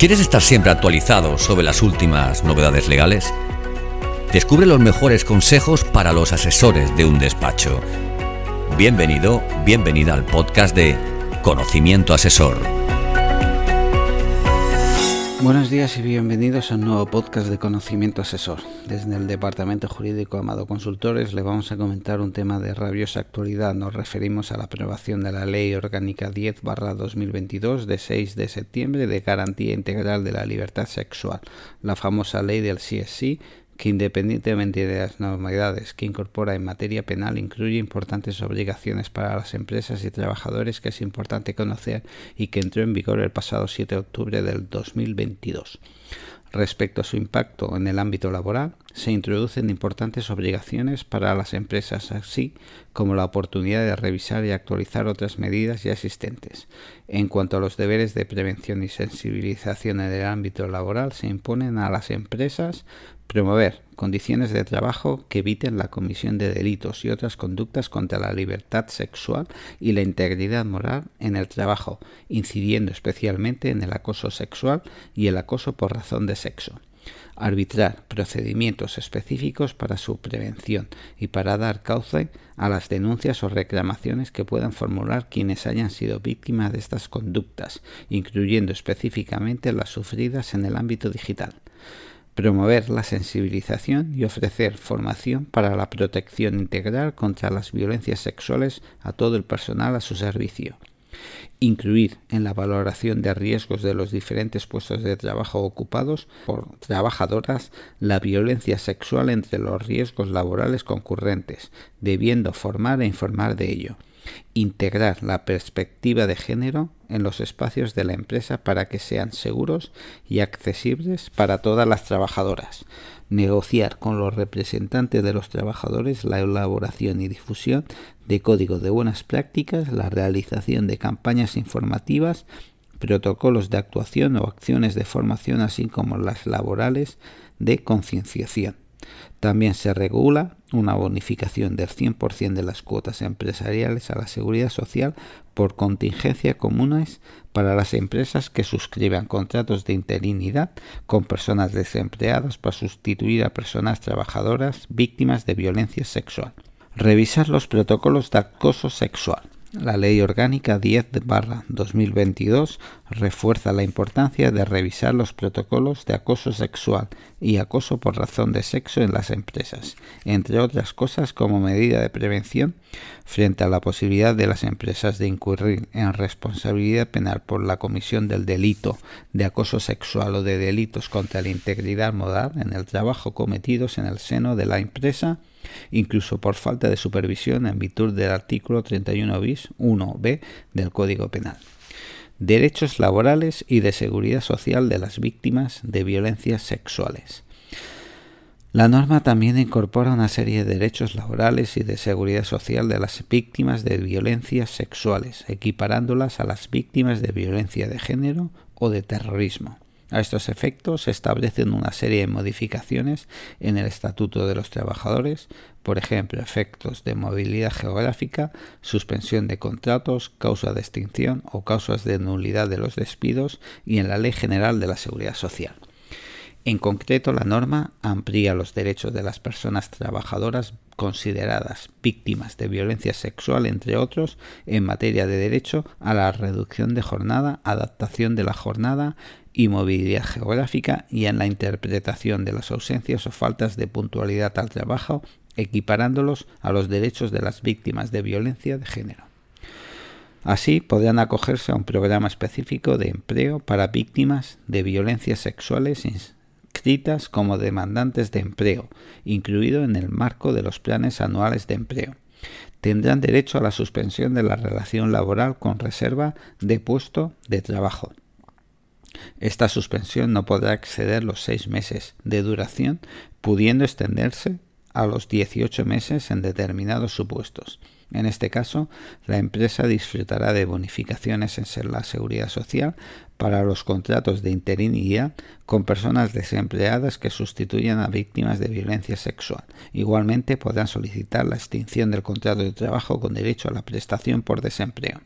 ¿Quieres estar siempre actualizado sobre las últimas novedades legales? Descubre los mejores consejos para los asesores de un despacho. Bienvenido, bienvenida al podcast de Conocimiento Asesor. Buenos días y bienvenidos a un nuevo podcast de Conocimiento Asesor. Desde el Departamento Jurídico Amado Consultores le vamos a comentar un tema de rabiosa actualidad. Nos referimos a la aprobación de la Ley Orgánica 10-2022 de 6 de septiembre de Garantía Integral de la Libertad Sexual, la famosa ley del CSC que independientemente de las novedades que incorpora en materia penal, incluye importantes obligaciones para las empresas y trabajadores que es importante conocer y que entró en vigor el pasado 7 de octubre del 2022. Respecto a su impacto en el ámbito laboral, se introducen importantes obligaciones para las empresas, así como la oportunidad de revisar y actualizar otras medidas ya existentes. En cuanto a los deberes de prevención y sensibilización en el ámbito laboral, se imponen a las empresas promover condiciones de trabajo que eviten la comisión de delitos y otras conductas contra la libertad sexual y la integridad moral en el trabajo, incidiendo especialmente en el acoso sexual y el acoso por razón de sexo. Arbitrar procedimientos específicos para su prevención y para dar cauce a las denuncias o reclamaciones que puedan formular quienes hayan sido víctimas de estas conductas, incluyendo específicamente las sufridas en el ámbito digital promover la sensibilización y ofrecer formación para la protección integral contra las violencias sexuales a todo el personal a su servicio, incluir en la valoración de riesgos de los diferentes puestos de trabajo ocupados por trabajadoras la violencia sexual entre los riesgos laborales concurrentes, debiendo formar e informar de ello integrar la perspectiva de género en los espacios de la empresa para que sean seguros y accesibles para todas las trabajadoras, negociar con los representantes de los trabajadores la elaboración y difusión de códigos de buenas prácticas, la realización de campañas informativas, protocolos de actuación o acciones de formación, así como las laborales de concienciación. También se regula una bonificación del 100% de las cuotas empresariales a la seguridad social por contingencia comunes para las empresas que suscriban contratos de interinidad con personas desempleadas para sustituir a personas trabajadoras víctimas de violencia sexual. Revisar los protocolos de acoso sexual. La Ley Orgánica 10-2022 refuerza la importancia de revisar los protocolos de acoso sexual y acoso por razón de sexo en las empresas, entre otras cosas como medida de prevención frente a la posibilidad de las empresas de incurrir en responsabilidad penal por la comisión del delito de acoso sexual o de delitos contra la integridad moral en el trabajo cometidos en el seno de la empresa incluso por falta de supervisión en virtud del artículo 31 bis 1b del Código Penal. Derechos laborales y de seguridad social de las víctimas de violencias sexuales. La norma también incorpora una serie de derechos laborales y de seguridad social de las víctimas de violencias sexuales, equiparándolas a las víctimas de violencia de género o de terrorismo. A estos efectos se establecen una serie de modificaciones en el Estatuto de los Trabajadores, por ejemplo, efectos de movilidad geográfica, suspensión de contratos, causa de extinción o causas de nulidad de los despidos y en la Ley General de la Seguridad Social. En concreto, la norma amplía los derechos de las personas trabajadoras consideradas víctimas de violencia sexual, entre otros, en materia de derecho a la reducción de jornada, adaptación de la jornada y movilidad geográfica y en la interpretación de las ausencias o faltas de puntualidad al trabajo, equiparándolos a los derechos de las víctimas de violencia de género. Así podrán acogerse a un programa específico de empleo para víctimas de violencias sexuales como demandantes de empleo, incluido en el marco de los planes anuales de empleo. Tendrán derecho a la suspensión de la relación laboral con reserva de puesto de trabajo esta suspensión no podrá exceder los seis meses de duración, pudiendo extenderse a los 18 meses en determinados supuestos. En este caso, la empresa disfrutará de bonificaciones en la seguridad social para los contratos de interinidad con personas desempleadas que sustituyan a víctimas de violencia sexual. Igualmente podrán solicitar la extinción del contrato de trabajo con derecho a la prestación por desempleo.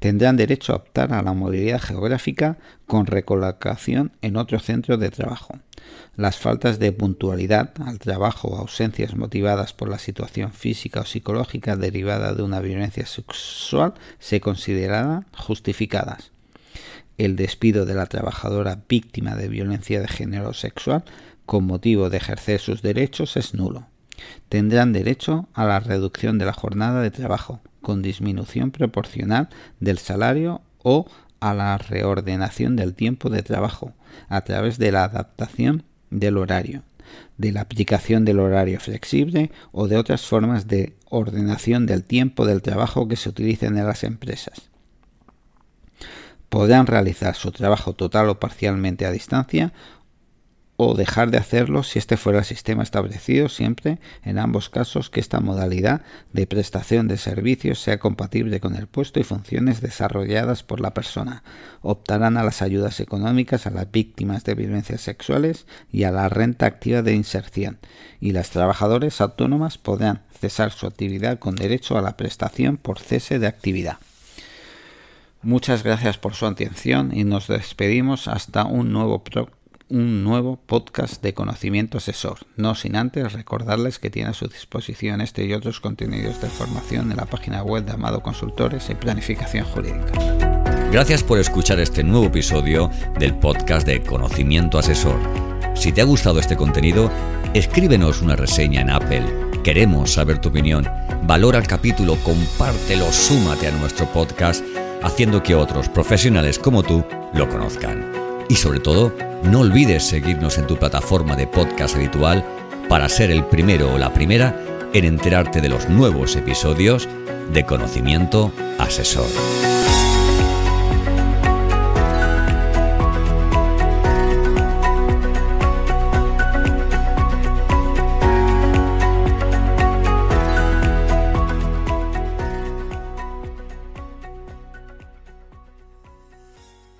Tendrán derecho a optar a la movilidad geográfica con recolocación en otro centro de trabajo. Las faltas de puntualidad al trabajo o ausencias motivadas por la situación física o psicológica derivada de una violencia sexual se considerarán justificadas. El despido de la trabajadora víctima de violencia de género sexual con motivo de ejercer sus derechos es nulo. Tendrán derecho a la reducción de la jornada de trabajo, con disminución proporcional del salario o a la reordenación del tiempo de trabajo a través de la adaptación del horario, de la aplicación del horario flexible o de otras formas de ordenación del tiempo del trabajo que se utilicen en las empresas. Podrán realizar su trabajo total o parcialmente a distancia o dejar de hacerlo si este fuera el sistema establecido siempre en ambos casos que esta modalidad de prestación de servicios sea compatible con el puesto y funciones desarrolladas por la persona. Optarán a las ayudas económicas a las víctimas de violencias sexuales y a la renta activa de inserción y las trabajadoras autónomas podrán cesar su actividad con derecho a la prestación por cese de actividad. Muchas gracias por su atención y nos despedimos hasta un nuevo programa un nuevo podcast de conocimiento asesor, no sin antes recordarles que tiene a su disposición este y otros contenidos de formación en la página web de Amado Consultores y Planificación Jurídica. Gracias por escuchar este nuevo episodio del podcast de Conocimiento Asesor. Si te ha gustado este contenido, escríbenos una reseña en Apple. Queremos saber tu opinión. Valora el capítulo, compártelo, súmate a nuestro podcast, haciendo que otros profesionales como tú lo conozcan. Y sobre todo, no olvides seguirnos en tu plataforma de podcast habitual para ser el primero o la primera en enterarte de los nuevos episodios de Conocimiento Asesor.